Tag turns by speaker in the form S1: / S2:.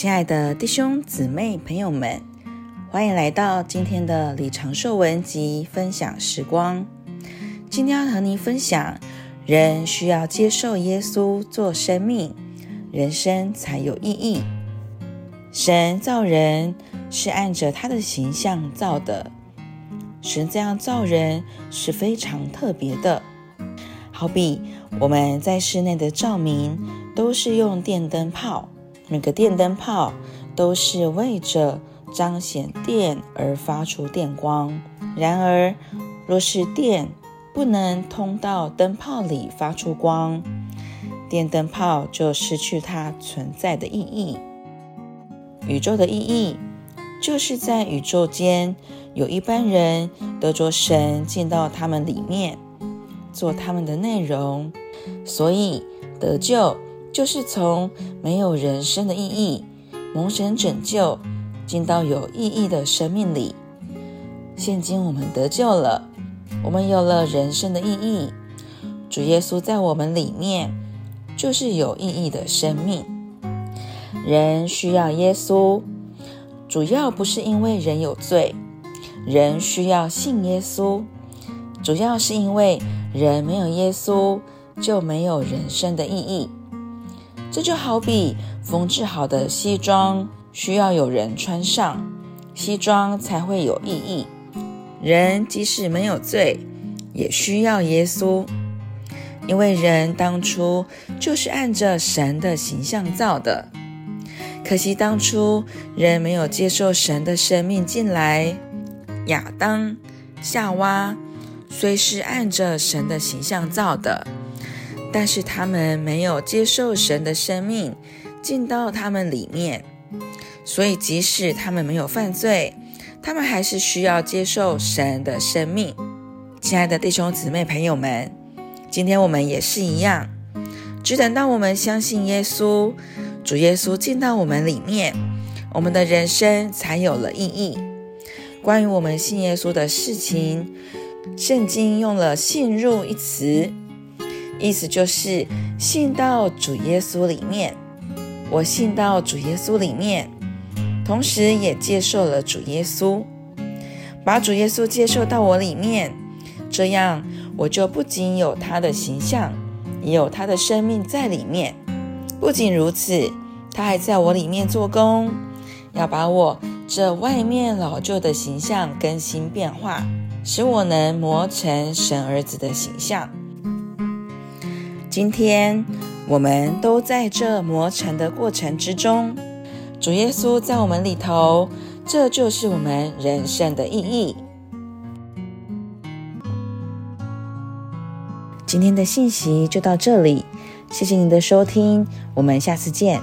S1: 亲爱的弟兄姊妹朋友们，欢迎来到今天的李长寿文集分享时光。今天要和您分享，人需要接受耶稣做生命，人生才有意义。神造人是按着他的形象造的，神这样造人是非常特别的。好比我们在室内的照明都是用电灯泡。每个电灯泡都是为着彰显电而发出电光。然而，若是电不能通到灯泡里发出光，电灯泡就失去它存在的意义。宇宙的意义，就是在宇宙间有一班人得着神进到他们里面，做他们的内容，所以得救。就是从没有人生的意义，蒙神拯救，进到有意义的生命里。现今我们得救了，我们有了人生的意义。主耶稣在我们里面，就是有意义的生命。人需要耶稣，主要不是因为人有罪，人需要信耶稣，主要是因为人没有耶稣，就没有人生的意义。这就好比缝制好的西装需要有人穿上，西装才会有意义。人即使没有罪，也需要耶稣，因为人当初就是按着神的形象造的。可惜当初人没有接受神的生命进来。亚当、夏娃虽是按着神的形象造的。但是他们没有接受神的生命进到他们里面，所以即使他们没有犯罪，他们还是需要接受神的生命。亲爱的弟兄姊妹朋友们，今天我们也是一样，只等到我们相信耶稣，主耶稣进到我们里面，我们的人生才有了意义。关于我们信耶稣的事情，圣经用了“信入”一词。意思就是信到主耶稣里面，我信到主耶稣里面，同时也接受了主耶稣，把主耶稣接受到我里面，这样我就不仅有他的形象，也有他的生命在里面。不仅如此，他还在我里面做工，要把我这外面老旧的形象更新变化，使我能磨成神儿子的形象。今天我们都在这磨成的过程之中，主耶稣在我们里头，这就是我们人生的意义。今天的信息就到这里，谢谢您的收听，我们下次见。